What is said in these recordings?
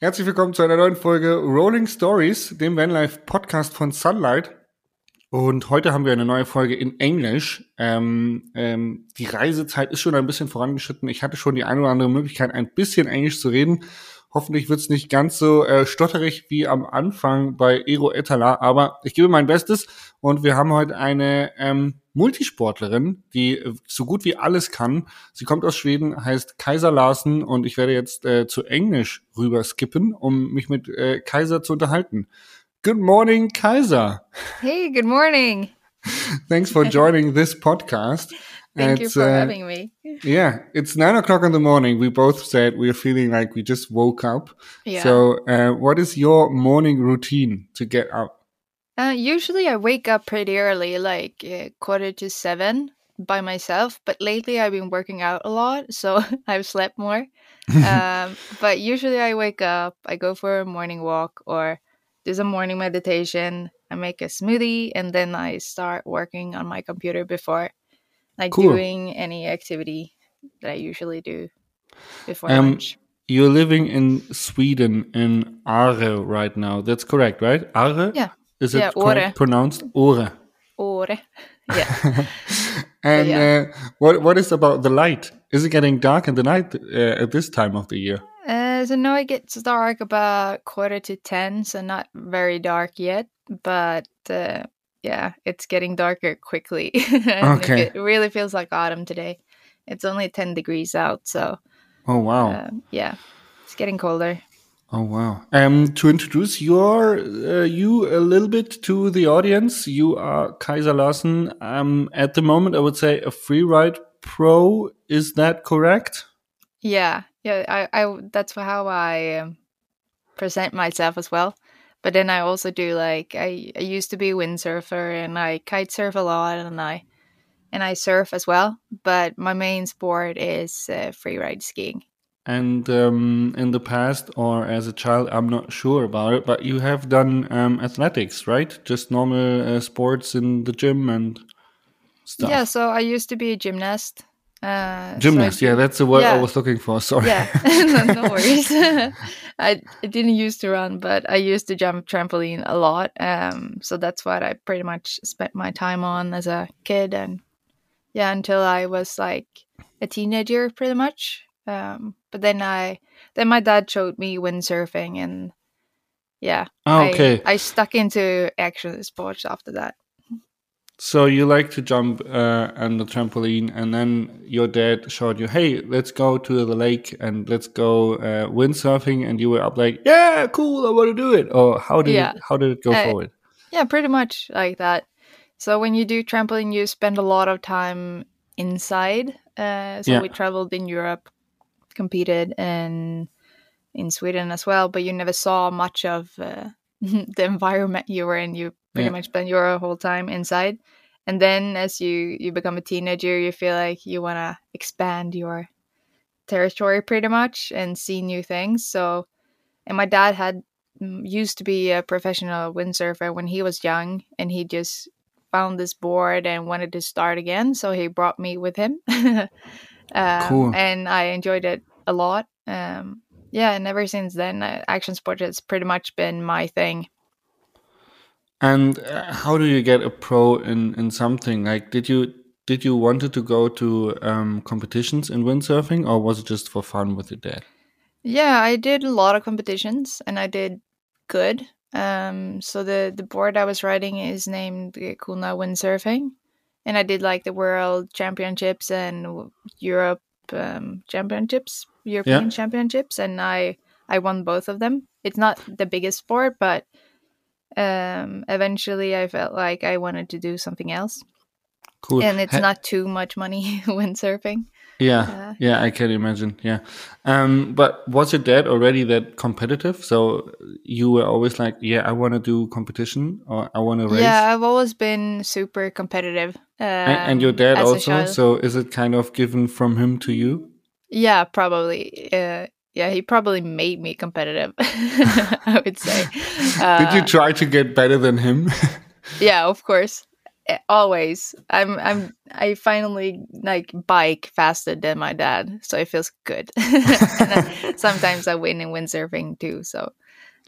Herzlich willkommen zu einer neuen Folge Rolling Stories, dem Vanlife Podcast von Sunlight. Und heute haben wir eine neue Folge in Englisch. Ähm, ähm, die Reisezeit ist schon ein bisschen vorangeschritten. Ich hatte schon die eine oder andere Möglichkeit, ein bisschen Englisch zu reden. Hoffentlich wird es nicht ganz so äh, stotterig wie am Anfang bei Ero Etala, aber ich gebe mein Bestes. Und wir haben heute eine ähm, Multisportlerin, die äh, so gut wie alles kann. Sie kommt aus Schweden, heißt Kaiser Larsen und ich werde jetzt äh, zu Englisch rüber skippen, um mich mit äh, Kaiser zu unterhalten. Good morning, Kaiser. Hey, good morning. Thanks for joining this podcast. Thank it's, you for uh, having me. Yeah, it's nine o'clock in the morning. We both said we're feeling like we just woke up. Yeah. So, uh, what is your morning routine to get up? Uh, usually, I wake up pretty early, like uh, quarter to seven by myself. But lately, I've been working out a lot, so I've slept more. um, but usually, I wake up, I go for a morning walk, or do some morning meditation. I make a smoothie, and then I start working on my computer before like cool. doing any activity that I usually do before um, lunch. You're living in Sweden in Åre right now. That's correct, right? Åre? Yeah. Is it yeah, pronounced Ore? Ore. Yeah. and yeah. Uh, what what is about the light? Is it getting dark in the night uh, at this time of the year? Uh, so no, it gets dark about quarter to ten, so not very dark yet. But uh, yeah, it's getting darker quickly. okay. It really feels like autumn today. It's only 10 degrees out, so. Oh, wow. Uh, yeah, it's getting colder. Oh wow! Um, to introduce your uh, you a little bit to the audience, you are Kajsa Larsson. Um, at the moment, I would say a free ride pro. Is that correct? Yeah, yeah. I, I that's how I um, present myself as well. But then I also do like I, I used to be a windsurfer and I kite surf a lot and I and I surf as well. But my main sport is uh, freeride skiing. And um, in the past or as a child, I'm not sure about it, but you have done um, athletics, right? Just normal uh, sports in the gym and stuff. Yeah, so I used to be a gymnast uh, Gymnast, so yeah, that's the word yeah. I was looking for. Sorry. Yeah, no, no worries. I, I didn't used to run, but I used to jump trampoline a lot. Um, so that's what I pretty much spent my time on as a kid, and yeah, until I was like a teenager, pretty much. Um, but then I, then my dad showed me windsurfing, and yeah, oh, okay, I, I stuck into action sports after that. So you like to jump uh, on the trampoline, and then your dad showed you, "Hey, let's go to the lake and let's go uh, windsurfing," and you were up like, "Yeah, cool, I want to do it." Or how did yeah. it, how did it go uh, forward? Yeah, pretty much like that. So when you do trampoline, you spend a lot of time inside. Uh, so yeah. we traveled in Europe, competed in in Sweden as well, but you never saw much of uh, the environment you were in. You pretty yeah. much spent your whole time inside. And then as you you become a teenager, you feel like you want to expand your territory pretty much and see new things. So, and my dad had mm, used to be a professional windsurfer when he was young, and he just found this board and wanted to start again. So he brought me with him. um, cool. And I enjoyed it a lot. Um, yeah, and ever since then, uh, action sport has pretty much been my thing. And uh, how do you get a pro in in something like? Did you did you wanted to go to um, competitions in windsurfing, or was it just for fun with your dad? Yeah, I did a lot of competitions, and I did good. Um, so the the board I was riding is named Kona Windsurfing, and I did like the World Championships and Europe um, Championships European yeah. Championships, and I I won both of them. It's not the biggest sport, but um, eventually I felt like I wanted to do something else. Cool. And it's ha- not too much money windsurfing. Yeah, uh, yeah, I can imagine. Yeah, um, but was your dad already that competitive? So you were always like, "Yeah, I want to do competition or I want to race." Yeah, I've always been super competitive. Um, and, and, your dad also. So is it kind of given from him to you? Yeah, probably. Uh, yeah, he probably made me competitive. I would say. Uh, Did you uh, try to get better than him? yeah, of course. Eh, always. I'm I'm I finally like bike faster than my dad, so it feels good. sometimes I win in windsurfing too. So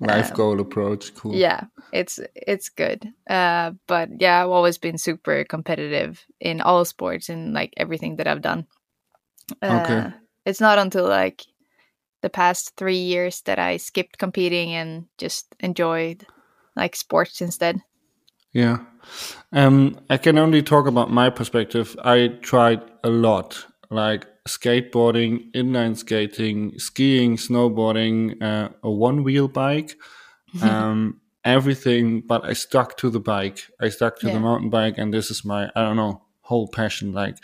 life um, goal approach, cool. Yeah, it's it's good. Uh, but yeah, I've always been super competitive in all sports and like everything that I've done. Uh, okay. It's not until like the past three years that I skipped competing and just enjoyed like sports instead. Yeah. Um, I can only talk about my perspective. I tried a lot, like skateboarding, inline skating, skiing, snowboarding, uh, a one wheel bike, um, everything. But I stuck to the bike. I stuck to yeah. the mountain bike, and this is my I don't know whole passion. Like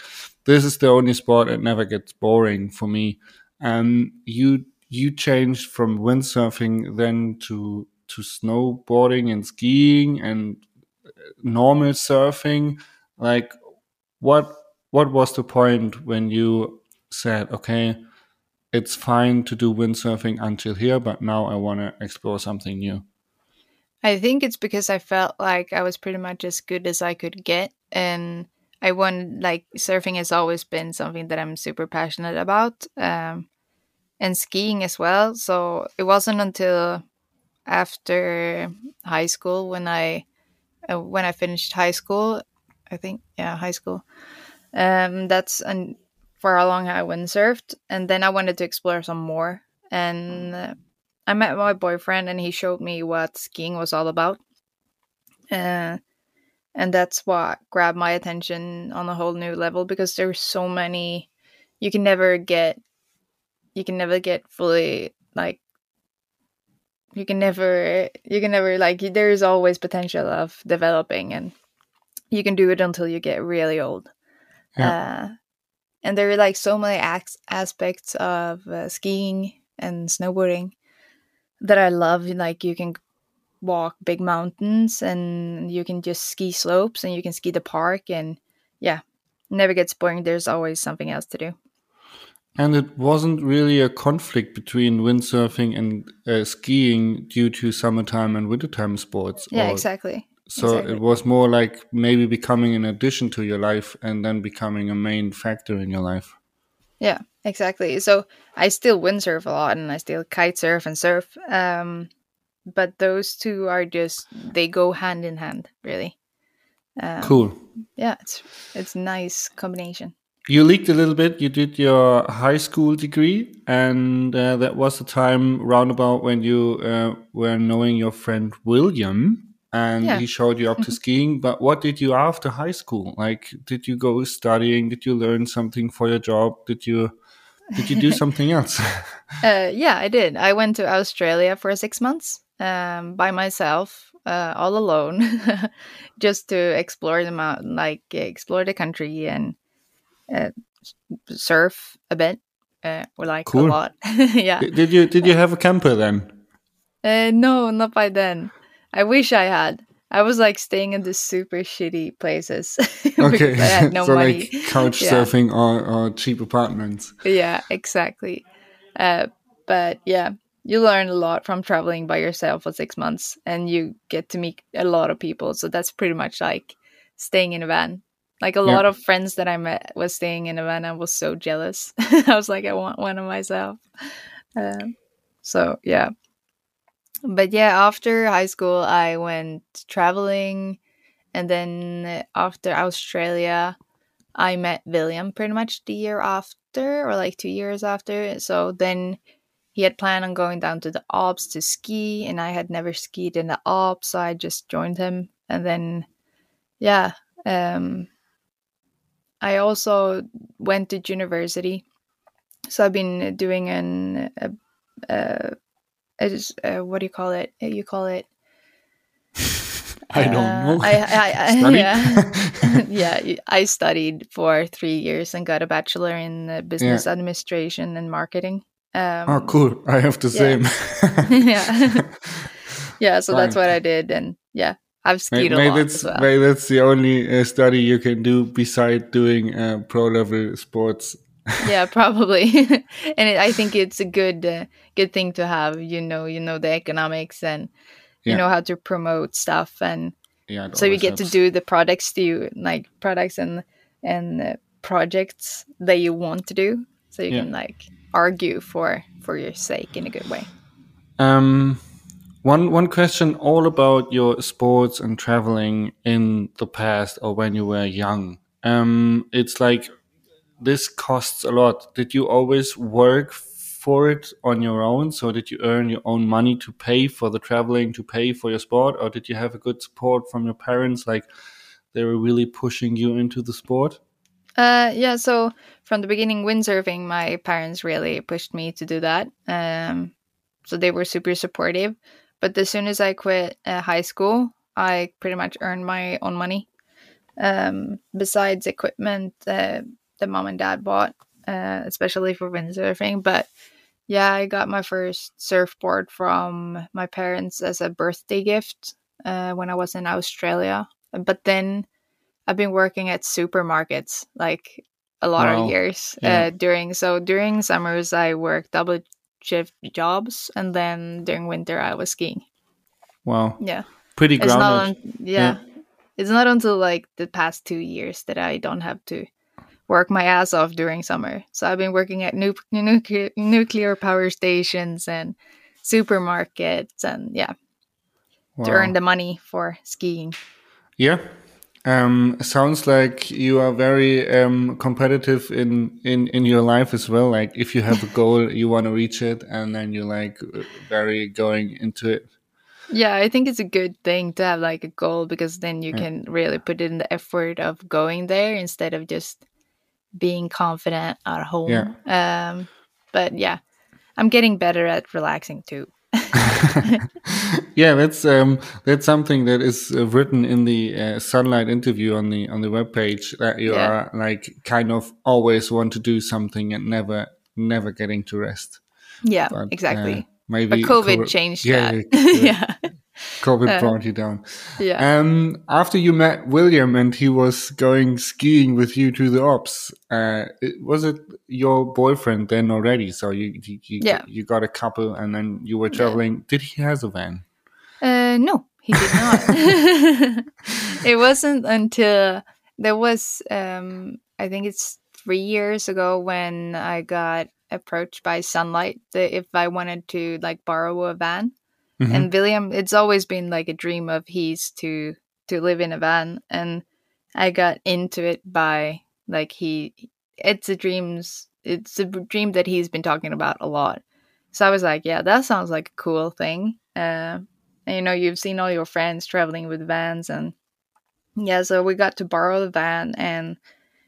this is the only sport that never gets boring for me. Um, you you changed from windsurfing then to to snowboarding and skiing and normal surfing like what what was the point when you said okay it's fine to do windsurfing until here but now i want to explore something new i think it's because i felt like i was pretty much as good as i could get and i want like surfing has always been something that i'm super passionate about um, and skiing as well. So it wasn't until after high school when i uh, when I finished high school. I think yeah, high school. Um, that's and for how long I windsurfed, and then I wanted to explore some more. And uh, I met my boyfriend, and he showed me what skiing was all about. Uh, and that's what grabbed my attention on a whole new level because there's so many. You can never get. You can never get fully like you can never you can never like there's always potential of developing and you can do it until you get really old. Yeah. uh, and there are like so many acts, aspects of uh, skiing and snowboarding that i love like you can walk big mountains and you can just ski slopes and you can ski the park and yeah never gets boring. There's always something else to do and it wasn't really a conflict between windsurfing and uh, skiing due to summertime and wintertime sports. Yeah, exactly. So exactly. it was more like maybe becoming an addition to your life and then becoming a main factor in your life. Yeah, exactly. So I still windsurf a lot and I still kite surf and surf. Um, but those two are just they go hand in hand, really. Um, cool. Yeah, it's it's nice combination you leaked a little bit. You did your high school degree, and uh, that was the time roundabout when you uh, were knowing your friend William, and yeah. he showed you up to mm-hmm. skiing. But what did you after high school? Like, did you go studying? Did you learn something for your job? Did you did you do something else? uh, yeah, I did. I went to Australia for six months um, by myself, uh, all alone, just to explore the mountain, like explore the country and uh, surf a bit uh, or like cool. a lot. yeah. Did you did you have a camper then? Uh, no, not by then. I wish I had. I was like staying in the super shitty places. okay. I had no so money. like couch yeah. surfing or, or cheap apartments. Yeah, exactly. Uh, but yeah, you learn a lot from traveling by yourself for six months and you get to meet a lot of people. So that's pretty much like staying in a van like a yeah. lot of friends that I met was staying in Havana was so jealous. I was like, I want one of myself. Um, so yeah. But yeah, after high school, I went traveling, and then after Australia, I met William pretty much the year after, or like two years after. So then he had planned on going down to the Alps to ski, and I had never skied in the Alps, so I just joined him. And then, yeah, um, I also went to university, so I've been doing an uh, uh, uh, what do you call it? You call it. I don't uh, know. I, I, I yeah, yeah. I studied for three years and got a bachelor in business yeah. administration and marketing. Um, oh, cool! I have the yeah. same. yeah, yeah. So Fine. that's what I did, and yeah, I've skied maybe, a lot that's, well. Maybe that's the only uh, study you can do beside doing uh, pro level sports. yeah, probably. and it, I think it's a good uh, good thing to have. You know, you know the economics and you yeah. know how to promote stuff and yeah. So you get helps. to do the products to you like products and and uh, projects that you want to do, so you yeah. can like argue for for your sake in a good way. Um, one one question all about your sports and traveling in the past or when you were young. Um, it's like this costs a lot. Did you always work for it on your own? So did you earn your own money to pay for the traveling, to pay for your sport, or did you have a good support from your parents? Like they were really pushing you into the sport? Uh, yeah. So from the beginning, windsurfing, my parents really pushed me to do that. Um, so they were super supportive. But as soon as I quit uh, high school, I pretty much earned my own money. Um, besides equipment uh, that mom and dad bought, uh, especially for windsurfing. But yeah, I got my first surfboard from my parents as a birthday gift uh, when I was in Australia. But then I've been working at supermarkets like a lot wow. of years yeah. uh, during. So during summers, I worked double shift jobs, and then during winter, I was skiing. Wow. Yeah. Pretty grounded. It's not, yeah. yeah. It's not until like the past two years that I don't have to work my ass off during summer. So I've been working at nu- nuclear nuclear power stations and supermarkets and yeah, wow. to earn the money for skiing. Yeah. Um, sounds like you are very um, competitive in, in, in your life as well. Like if you have a goal, you want to reach it, and then you're like very going into it. Yeah, I think it's a good thing to have like a goal because then you yeah. can really put in the effort of going there instead of just being confident at home. Yeah. Um, but yeah, I'm getting better at relaxing too. yeah, that's um, that's something that is uh, written in the uh, sunlight interview on the on the web page that you yeah. are like kind of always want to do something and never never getting to rest. Yeah, but, exactly. Uh, maybe but COVID changed yeah, that. yeah. COVID uh, brought you down. Yeah. Um, after you met William and he was going skiing with you to the Alps, uh, was it your boyfriend then already? So you, you, you, yeah. you got a couple and then you were traveling. Yeah. Did he has a van? Uh, no, he did not. it wasn't until there was, um, I think it's three years ago when I got approached by Sunlight if I wanted to like borrow a van. Mm-hmm. And William, it's always been like a dream of his to to live in a van, and I got into it by like he. It's a dreams. It's a dream that he's been talking about a lot. So I was like, yeah, that sounds like a cool thing. Uh, and you know, you've seen all your friends traveling with vans, and yeah, so we got to borrow the van and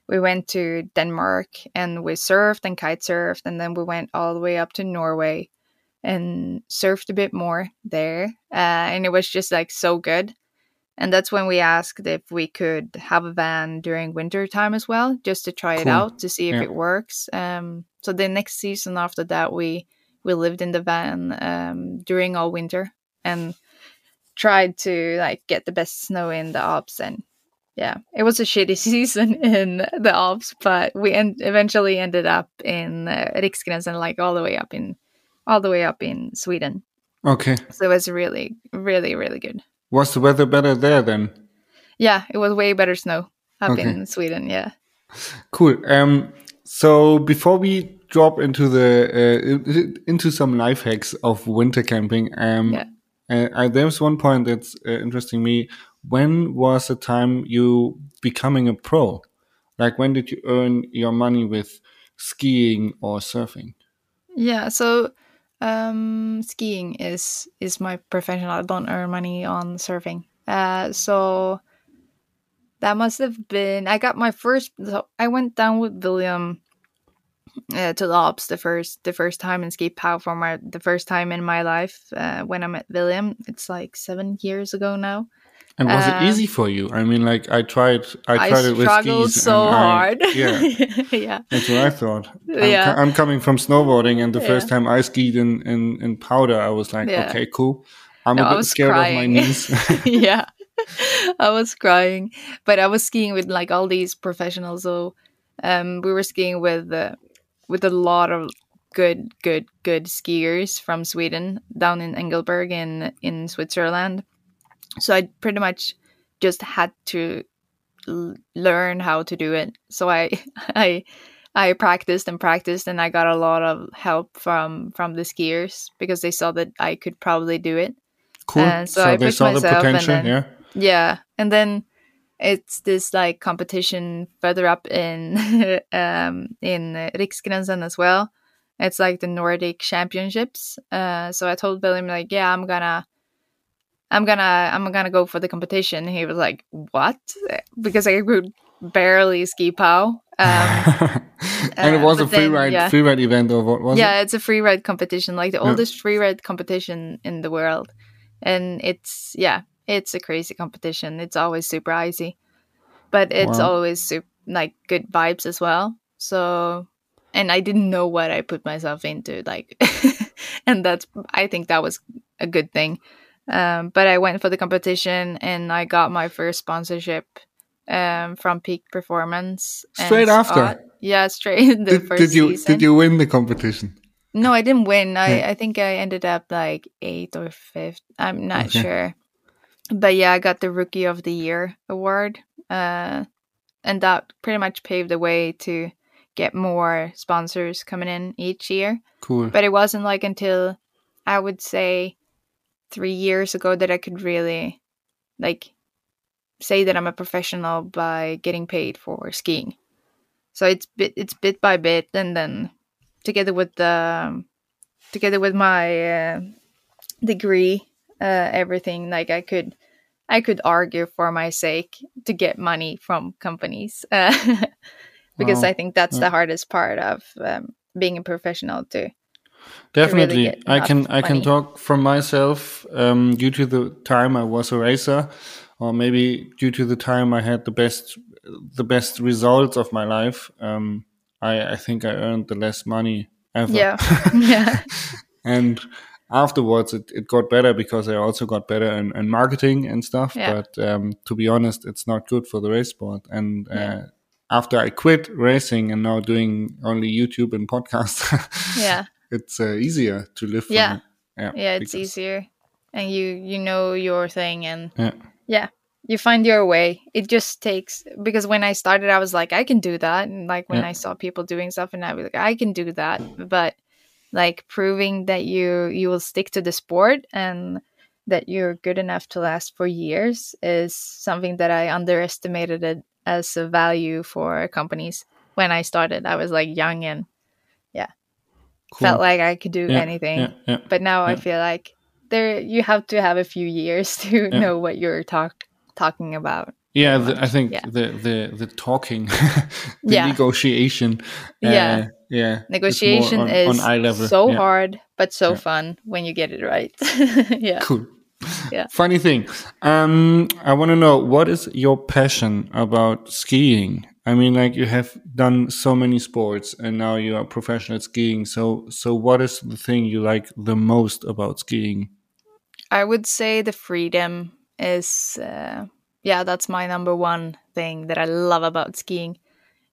we went to Denmark and we surfed and kite surfed, and then we went all the way up to Norway and surfed a bit more there. Uh, and it was just like so good. And that's when we asked if we could have a van during winter time as well, just to try cool. it out to see if yeah. it works. Um, so the next season after that, we we lived in the van um, during all winter and tried to like get the best snow in the Alps. And yeah, it was a shitty season in the Alps, but we en- eventually ended up in uh, Riksgränsen, like all the way up in all the way up in Sweden. Okay. So it was really, really, really good. Was the weather better there then? Yeah, it was way better snow up okay. in Sweden. Yeah. Cool. Um. So before we drop into the uh, into some life hacks of winter camping, um, yeah. Uh, there's one point that's uh, interesting me. When was the time you becoming a pro? Like when did you earn your money with skiing or surfing? Yeah, so um, skiing is is my profession. I don't earn money on surfing. Uh, so that must have been. I got my first. So I went down with William uh, to the Alps the first the first time in ski pow for my the first time in my life uh, when I met William. It's like seven years ago now. And was it easy um, for you? I mean, like I tried, I tried I it with skis. so hard. Yeah, yeah. That's what I thought. I'm, yeah. I'm coming from snowboarding, and the yeah. first time I skied in in, in powder, I was like, yeah. okay, cool. I'm no, a bit scared crying. of my knees. yeah, I was crying, but I was skiing with like all these professionals. So, um, we were skiing with uh, with a lot of good, good, good skiers from Sweden down in Engelberg in in Switzerland so I pretty much just had to l- learn how to do it. So I I I practiced and practiced, and I got a lot of help from from the skiers because they saw that I could probably do it. Cool. And so, so I they saw the potential. then yeah. yeah, and then it's this like competition further up in um in Riksgränsen as well. It's like the Nordic Championships. Uh, so I told William like, yeah, I'm gonna. I'm gonna I'm gonna go for the competition. He was like, "What?" Because I could barely ski pow. Um, and it uh, was a free then, ride, yeah. free ride event, or what was yeah, it? it's a free ride competition, like the Yeah. oldest free ride competition in the world. And it's yeah, it's a crazy competition. It's always super icy, but it's Wow. always super, like good vibes as well. So, and I didn't know what I put myself into, like, and that's I think that was a good thing. Um, but I went for the competition and I got my first sponsorship um, from Peak Performance. Straight after? Scott. Yeah, straight in the Did, first did you season. did you win the competition? No, I didn't win. I, Yeah. I think I ended up like eighth or fifth. I'm not Okay. sure. But yeah, I got the Rookie of the Year award. Uh, and that pretty much paved the way to get more sponsors coming in each year. Cool. But it wasn't like until I would say three years ago that I could really like say that I'm a professional by getting paid for skiing. So it's bit it's bit by bit, and then together with the together with my uh, degree, uh, everything like I could I could argue for my sake to get money from companies uh, because Wow. I think that's Yeah. the hardest part of um, being a professional too. Definitely, get I can I can talk from myself. Um, due to the time I was a racer, or maybe due to the time I had the best the best results of my life, um, I I think I earned the less money ever. Yeah, yeah, and afterwards it, it got better because I also got better in, in marketing and stuff. Yeah. But um, to be honest, it's not good for the race sport. And uh, after I quit racing and now doing only YouTube and podcasts, yeah, it's uh, easier to live. Yeah. yeah, yeah. It's because- easier, and you you know your thing, and Yeah, yeah you find your way it just takes because when i started i was like i can do that and like when Yeah. i saw people doing stuff and i was like i can do that but like proving that you you will stick to the sport and that you're good enough to last for years is something that i underestimated it as a value for companies when i started i was like young and cool. felt like i could do Yeah, anything Yeah, yeah. but now I feel like there you have to have a few years to know what you're talk talking about. Yeah, the, I think the the the talking, the Yeah. negotiation, uh, Yeah. yeah, Negotiation on, is on so hard but so fun when you get it right. yeah. Cool. Yeah. Funny thing. Um, I want to know what is your passion about skiing? I mean, like you have done so many sports and now you are professional skiing. So, so what is the thing you like the most about skiing? I would say the freedom is uh, yeah, that's my number one thing that I love about skiing.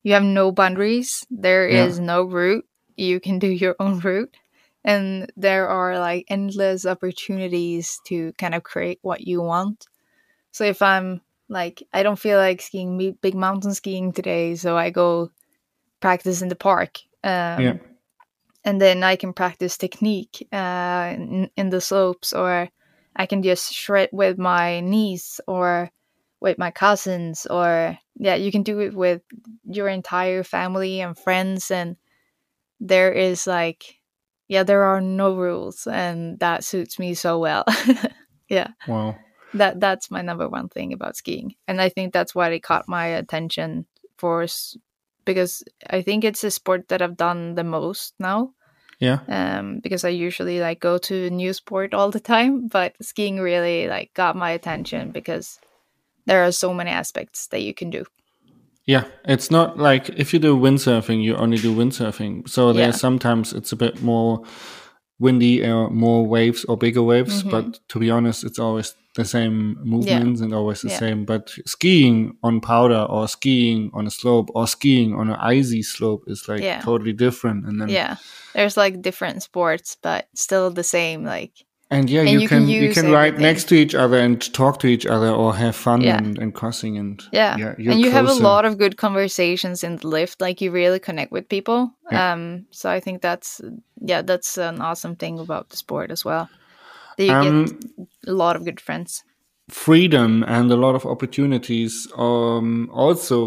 You have no boundaries. There is Yeah. no route. You can do your own route. And there are like endless opportunities to kind of create what you want. So if I'm like I don't feel like skiing big mountain skiing today, so I go practice in the park. Um, Yeah. and then I can practice technique uh, in, in the slopes, or I can just shred with my niece or with my cousins, or yeah, you can do it with your entire family and friends, and there is like, yeah, there are no rules, and that suits me so well. yeah, Wow. that that's my number one thing about skiing, and I think that's why it caught my attention for because I think it's a sport that I've done the most now Yeah. um, because I usually like go to new sport all the time, but skiing really like got my attention because there are so many aspects that you can do. Yeah, it's not like if you do windsurfing, you only do windsurfing. So Yeah. there's sometimes it's a bit more windy or more waves or bigger waves. Mhm. But to be honest, it's always the same movements and always the Yeah. same. But skiing on powder or skiing on a slope or skiing on an icy slope is like Yeah. totally different. And then Yeah, there's like different sports, but still the same. Like and yeah, And you, you can, you can ride everything. next to each other and talk to each other or have fun Yeah. and, and crossing and yeah, you're and you have a lot of good conversations in the lift like you really connect with people Yeah. um so i think that's yeah that's an awesome thing about the sport as well that you Um, get a lot of good friends freedom and a lot of opportunities um, also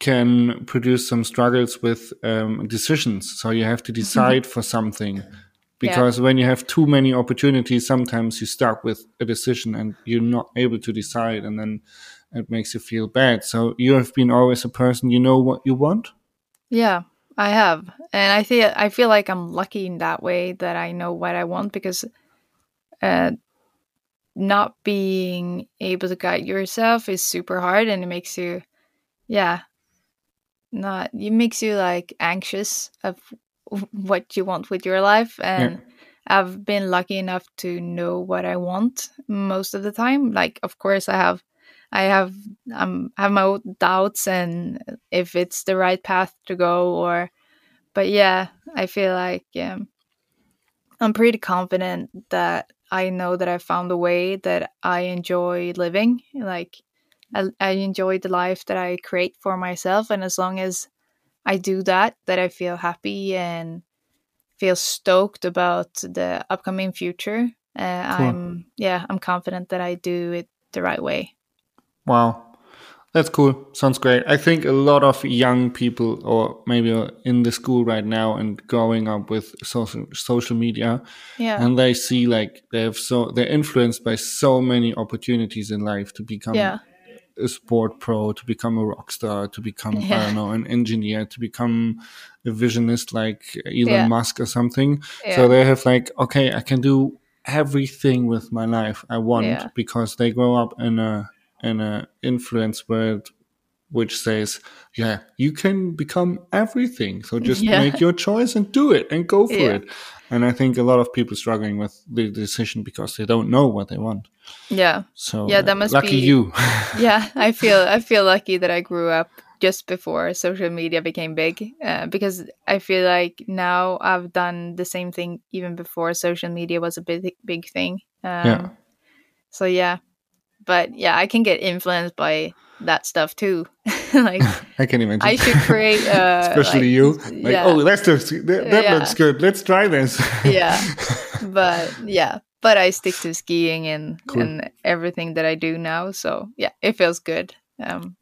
can produce some struggles with um, decisions. So you have to decide for something because when you have too many opportunities, sometimes you start with a decision and you're not able to decide, and then it makes you feel bad. So you have been always a person you know what you want. yeah i have and i feel i feel like i'm lucky in that way that i know what i want because uh not being able to guide yourself is super hard and it makes you yeah not it makes you like anxious of what you want with your life and i've been lucky enough to know what i want most of the time. Like of course i have i have um have my own doubts and if it's the right path to go or but yeah i feel like um, i'm pretty confident that i know that i found a way that i enjoy living. Like I, I enjoy the life that i create for myself and as long as i do that that i feel happy and feel stoked about the upcoming future uh, Cool. i'm yeah i'm confident that i do it the right way Wow. That's cool. Sounds great. I think a lot of young people, or maybe in the school right now and growing up with social social media, yeah and they see like they have so they're influenced by so many opportunities in life to become yeah a sport pro, to become a rock star, to become I don't know an engineer, to become a visionist like Elon Yeah. Musk or something. yeah So they have like, okay, I can do everything with my life I want Yeah. because they grow up in a in a influence world which says, yeah, you can become everything. So just Yeah. make your choice and do it and go for Yeah. it. And I think a lot of people struggling with the decision because they don't know what they want. yeah So Yeah, that must lucky be- you. yeah i feel i feel lucky that i grew up just before social media became big uh, because i feel like now i've done the same thing even before social media was a big big thing um, Yeah. so yeah but yeah i can get influenced by that stuff too like I can imagine. i should create uh Especially like- you. Like, yeah. oh, that looks, that, that Yeah. looks good. Let's try this. yeah but yeah but i stick to skiing and Cool. and everything that i do now so yeah it feels good um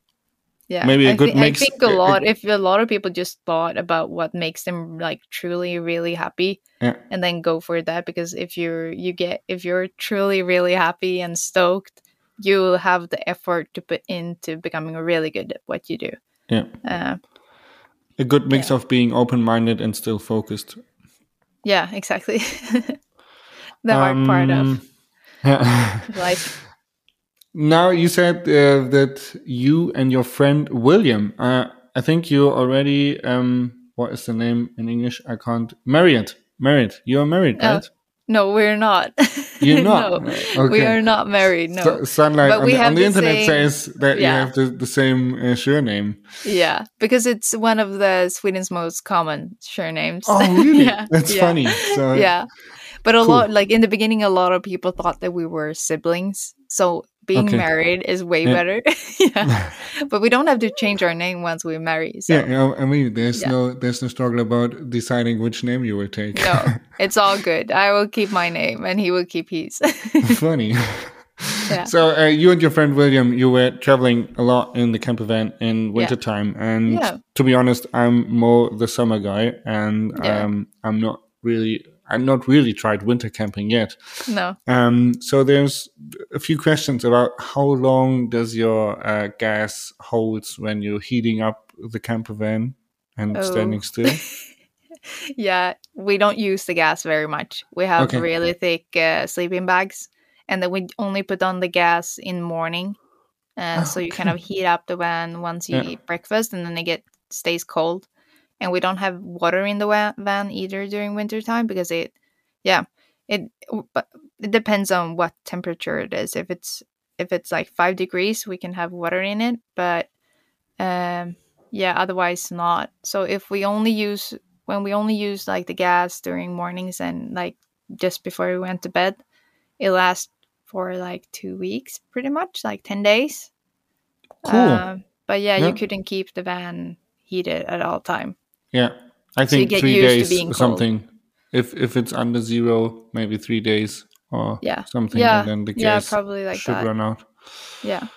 yeah Maybe a I good thi- mix- i think a a- a- lot if a lot of people just thought about what makes them like truly really happy Yeah. and then go for that because if you're you get if you're truly really happy and stoked you'll have the effort to put into becoming really good at what you do Yeah. uh, A good mix Yeah. of being open minded and still focused. yeah exactly the hard part of Um, Yeah. life Now you said uh, that you and your friend William, uh, I think you already, um, what is the name in English? I can't. Married. Married. You are married, Oh, right? No, we're not. You're not? no, Okay. we are not married. No. So- Sunlight But on we the, on have the the internet same- says that you have the, the same uh, surname. yeah, because it's one of the Sweden's most common surnames. Oh, really? yeah, That's yeah, funny. So Yeah, but a Cool. lot like in the beginning, a lot of people thought that we were siblings. So being Okay. married is way Yeah. better. yeah, but we don't have to change our name once we marry. So Yeah, I mean, there's Yeah. no there's no struggle about deciding which name you will take. no, it's all good. I will keep my name, and he will keep his. Funny. Yeah. So uh, you and your friend William, you were traveling a lot in the camper van in wintertime, and to be honest, I'm more the summer guy, and um, I'm not really. I'm not really tried winter camping yet. no, Um, so there's a few questions about how long does your uh, gas holds when you're heating up the camper van and Oh. standing still? yeah, we don't use the gas very much. We have Okay. really thick uh, sleeping bags, and then we only put on the gas in morning. Uh, so you kind of heat up the van once you Yeah. eat breakfast, and then it get stays cold. And we don't have water in the van either during winter time because it, yeah, it but it depends on what temperature it is. If it's if it's like five degrees, we can have water in it, but um, yeah, otherwise not. So if we only use when we only use like the gas during mornings and like just before we went to bed, it lasts for like two weeks, pretty much, like ten days. Cool. Uh, but yeah, Yeah. you couldn't keep the van heated at all time. Yeah, I think three days being or cold. something. If if it's under zero, maybe three days or Yeah. something, Yeah, and then the yeah, probably like should that. run out. Yeah,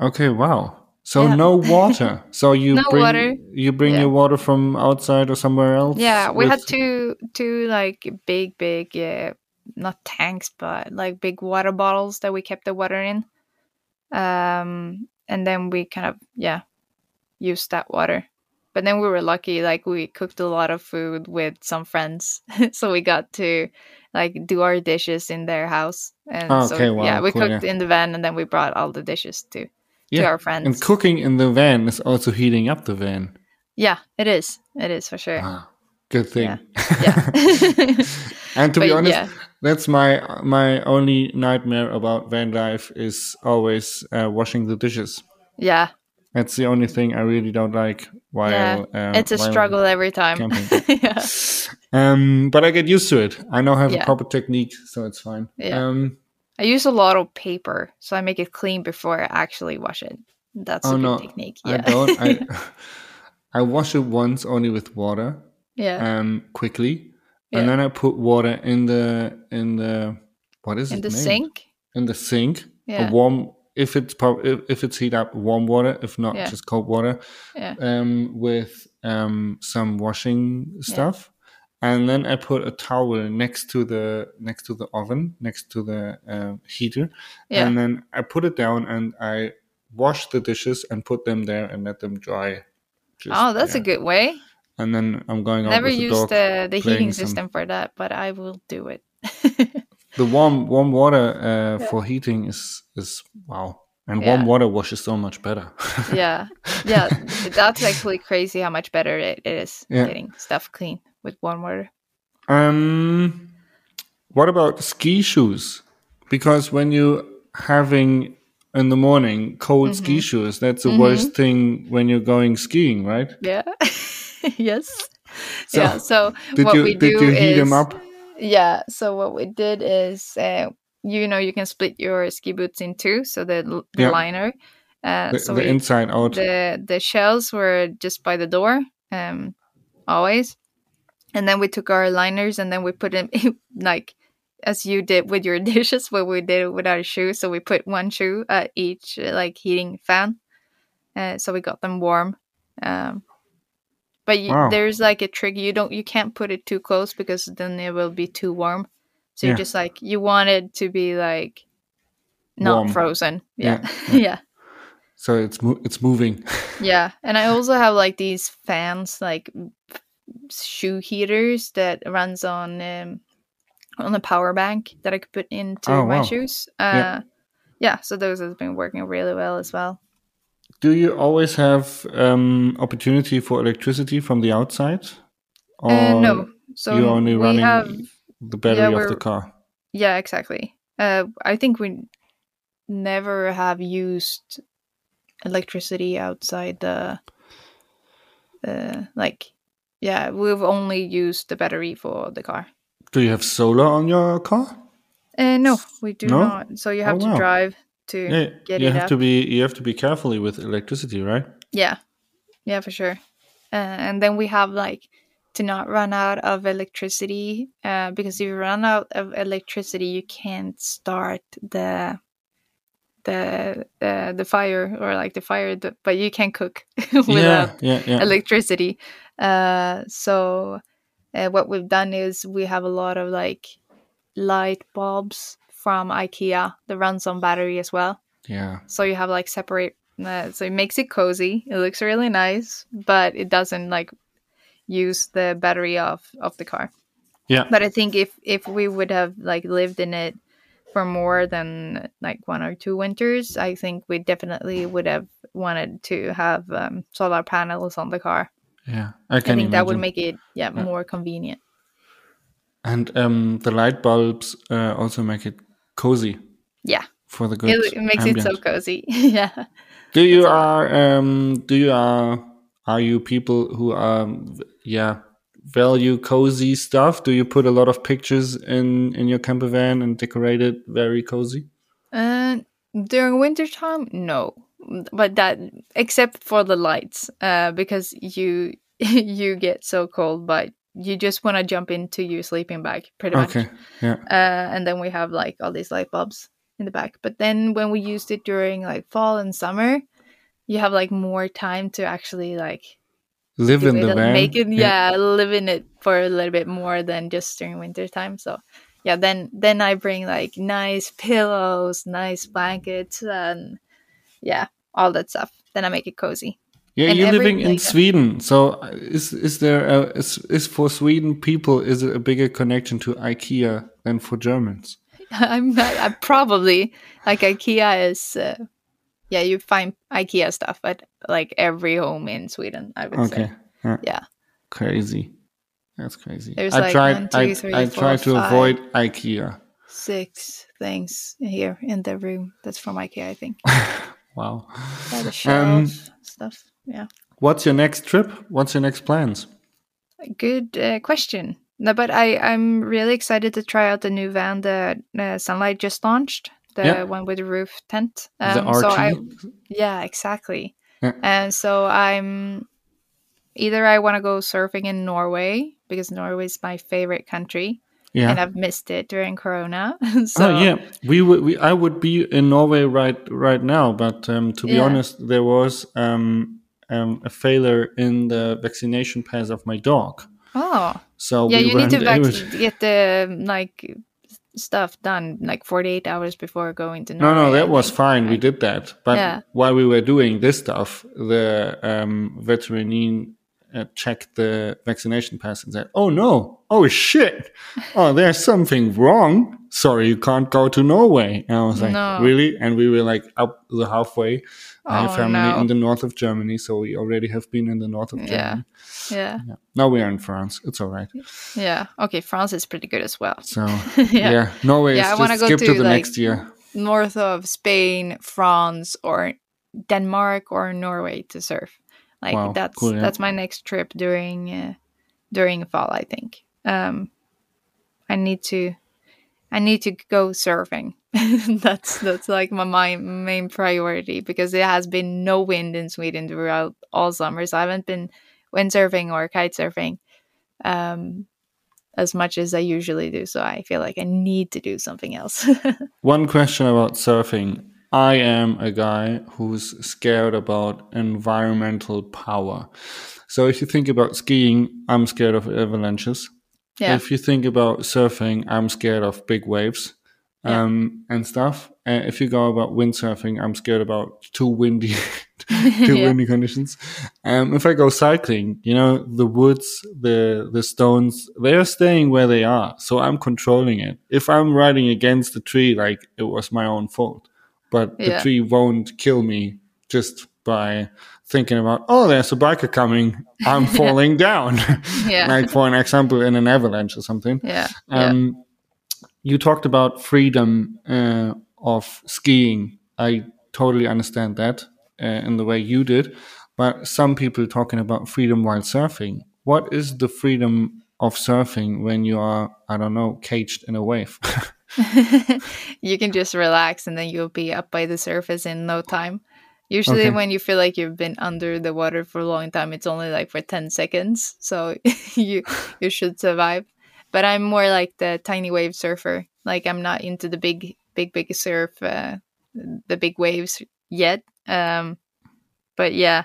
Okay, wow. So Yeah. no water. So you No bring water. you bring Yeah. your water from outside or somewhere else. yeah. We had two two like big big uh, not tanks but like big water bottles that we kept the water in. Um, and then we kind of yeah used that water. But then we were lucky, like we cooked a lot of food with some friends, so we got to like do our dishes in their house. And Oh, so okay, wow, yeah, we cool, cooked in the van, and then we brought all the dishes to to our friends. And cooking in the van is also heating up the van. yeah, it is. It is for sure. Ah, good thing. Yeah. and to be honest, yeah. that's my my only nightmare about van life is always uh, washing the dishes. yeah, That's the only thing I really don't like. While yeah. uh, it's a struggle every time. yeah. Um, but I get used to it. I now have Yeah. a proper technique, so it's fine. Yeah. Um, I use a lot of paper, so I make it clean before I actually wash it. That's Oh, a good no, technique. I don't. I I wash it once only with water, yeah. um, quickly, Yeah. and then I put water in the in the what is in it In the named? sink. in the sink. Yeah. A warm if it's prob- if, if it's heat up warm water, if not Yeah. just cold water, Yeah. um, with um some washing stuff. And then I put a towel next to the next to the oven, next to the uh, heater, Yeah. and then I put it down and I wash the dishes and put them there and let them dry. Just oh, that's a good way. And then I'm going out Never with the used dog. the, the heating some- system for that, but I will do it. The warm warm water uh, for heating is is wow, and warm Yeah. water washes so much better. yeah. Yeah. That's actually crazy how much better it is Yeah. getting stuff clean with warm water. um, what about ski shoes? Because when you having in the morning cold Mm-hmm. ski shoes, that's the worst thing when you're going skiing, right? Yeah. yes. So, yeah. So Did what you we did do you heat is, them up? Yeah. So what we did is, uh, you know, you can split your ski boots in two. So the, the Yeah. liner. Uh, The, so the we, inside out. the the shells were just by the door, um, always. And then we took our liners and then we put them in, like as you did with your dishes, what we did with our shoes. So we put one shoe at each like heating fan, uh, so we got them warm. Um, but you, Wow. there's like a trick. You don't, you can't put it too close because then it will be too warm. So Yeah. you just like you want it to be like not Warm. frozen. Yeah, Yeah, yeah. so it's mo- it's moving. Yeah, and I also have like these fans, like shoe heaters that runs on um, on a power bank that I could put into Oh, my wow. shoes. Uh, Yeah. yeah. so those have been working really well as well. Do you always have um, opportunity for electricity from the outside? Or Uh, no, so you're only we running have the battery yeah, of the car? yeah, exactly. Uh, I think we never have used electricity outside the uh, like yeah, we've only used the battery for the car. Do you have solar on your car? Uh, no, we do No? not. So you have Oh, to wow. drive to Yeah, get you it have up. to be you have to be carefully with electricity, right? Yeah, yeah, for sure. Uh, and then we have like to not run out of electricity uh, because if you run out of electricity, you can't start the the uh, the fire or like the fire, the, but you can cook without yeah, yeah, electricity. Uh, so uh, what we've done is we have a lot of like light bulbs from IKEA that runs on battery as well. yeah. So you have like separate. Uh, so it makes it cozy. It looks really nice, but it doesn't like use the battery of of the car. Yeah. But I think if if we would have like lived in it for more than like one or two winters, I think we definitely would have wanted to have um, solar panels on the car. Yeah, I I think that would make it yeah, more convenient. And um, the light bulbs uh, also make it cozy Yeah, for the good. it, it makes it so cozy. yeah. Do you are um do you are are you people who are yeah value cozy stuff? Do you put a lot of pictures in in your camper van and decorate it very cozy? Uh, during winter time, no, but that except for the lights, uh, because you you get so cold, but you just want to jump into your sleeping bag pretty much. Okay. Yeah. Uh, and then we have like all these light bulbs in the back. But then when we used it during like fall and summer, you have like more time to actually like live in the van. Make it, yeah, yeah, live in it for a little bit more than just during winter time. So yeah, then then I bring like nice pillows, nice blankets, and yeah, all that stuff. Then I make it cozy. Yeah, and you're living in Sweden, so uh, is is there a, is is for Sweden people is it a bigger connection to IKEA than for Germans? I'm not, I probably like IKEA is. Uh, yeah, you find IKEA stuff at like every home in Sweden. I would okay. say. Yeah. yeah. Crazy. That's crazy. There's I like tried. One, two, I, three, I four, tried to five, avoid IKEA. Six things here in the room. That's from IKEA, I think. wow. The shelf um, stuff. Yeah. What's your next trip? What's your next plans? Good uh, question. No, but I I'm really excited to try out the new van that uh, Sunlight just launched. The yeah. one with the roof tent. Um, the RT. So I, yeah, exactly. Yeah. And so I'm either I want to go surfing in Norway because Norway is my favorite country. Yeah. And I've missed it during Corona. so, oh yeah, we would. We, I would be in Norway right right now, but um, to be yeah. honest, there was um, um, a failure in the vaccination pass of my dog. Oh, so yeah, we you need to vac- get the like stuff done like 48 hours before going to Norway, No, no, that was fine. We did that. But yeah. while we were doing this stuff, the um, veterinarian uh, checked the vaccination pass and said, "Oh no! Oh shit! Oh, there's something wrong. Sorry, you can't go to Norway." And I was like, no. "Really?" And we were like up the halfway. Oh, I have family no. in the north of Germany, so we already have been in the north of Germany. Yeah. yeah. yeah. Now we are in France. It's all right. Yeah. Okay. France is pretty good as well. So yeah. yeah. Norway yeah, is I just skip to, to the like, next year. North of Spain, France, or Denmark or Norway to surf. Like wow, that's cool, yeah. that's my next trip during uh, during fall. I think. Um, I need to I need to go surfing. that's that's like my, my main priority because it has been no wind in Sweden throughout all summer. So I haven't been windsurfing or kite surfing um, as much as I usually do. So I feel like I need to do something else. One question about surfing. I am a guy who's scared about environmental power. So if you think about skiing, I'm scared of avalanches. Yeah. If you think about surfing, I'm scared of big waves um, yeah. and stuff. Uh, if you go about windsurfing, I'm scared about too windy, too yeah. windy conditions. Um, if I go cycling, you know, the woods, the the stones, they are staying where they are, so I'm controlling it. If I'm riding against the tree, like it was my own fault but yeah. the tree won't kill me just by thinking about oh there's a biker coming. I'm falling down. Yeah. like for an example in an avalanche or something. Yeah, um, yeah. you talked about freedom uh, of skiing. I totally understand that uh, in the way you did but some people talking about freedom while surfing. What is the freedom of surfing when you are i don't know caged in a wave you can just relax and then you'll be up by the surface in no time. Usually, okay. when you feel like you've been under the water for a long time, it's only like for 10 seconds. So you you should survive. But I'm more like the tiny wave surfer. Like, I'm not into the big, big, big surf, uh, the big waves yet. Um, but yeah,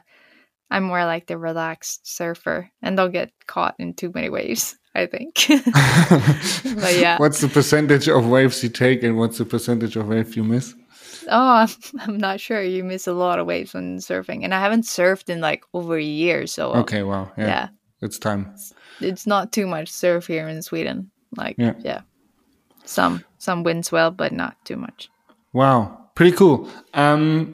I'm more like the relaxed surfer and don't get caught in too many waves. I think. but yeah. What's the percentage of waves you take and what's the percentage of waves you miss? Oh, I'm not sure. You miss a lot of waves when surfing. And I haven't surfed in like over a year. So, okay, wow. Yeah. yeah. It's time. It's, it's, not too much surf here in Sweden. Like, yeah. yeah. Some some wind swell, but not too much. Wow. Pretty cool. Um,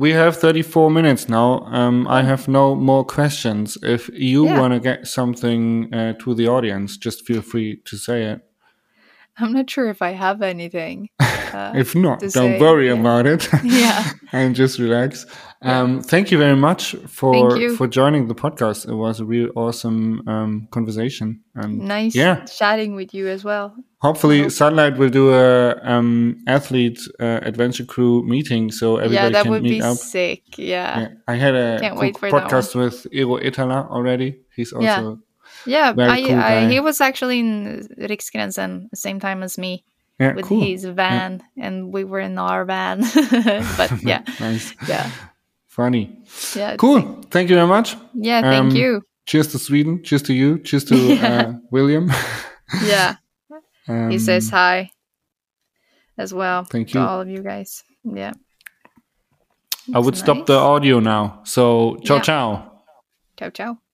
we have 34 minutes now. Um, I have no more questions. If you yeah. want to get something uh, to the audience, just feel free to say it. I'm not sure if I have anything. Uh, if not, don't say. worry yeah. about it. yeah. and just relax. Um, thank you very much for for joining the podcast. It was a real awesome um, conversation. And nice yeah. chatting with you as well. Hopefully, Sunlight will do a um, athlete uh, adventure crew meeting, so everybody yeah, that can would meet be up. sick. Yeah. yeah. I had a podcast with Eero Ettala already. He's also yeah. I, cool I, he was actually in Riksgränsen the same time as me yeah, with cool. his van, yeah. and we were in our van. but yeah, nice. Yeah, funny. Yeah, cool. Thank you very much. Yeah, thank um, you. Cheers to Sweden. Cheers to you. Cheers to yeah. uh, William. yeah, um, he says hi as well. Thank you, all of you guys. Yeah. I would nice. stop the audio now. So ciao, ciao. Ciao, ciao.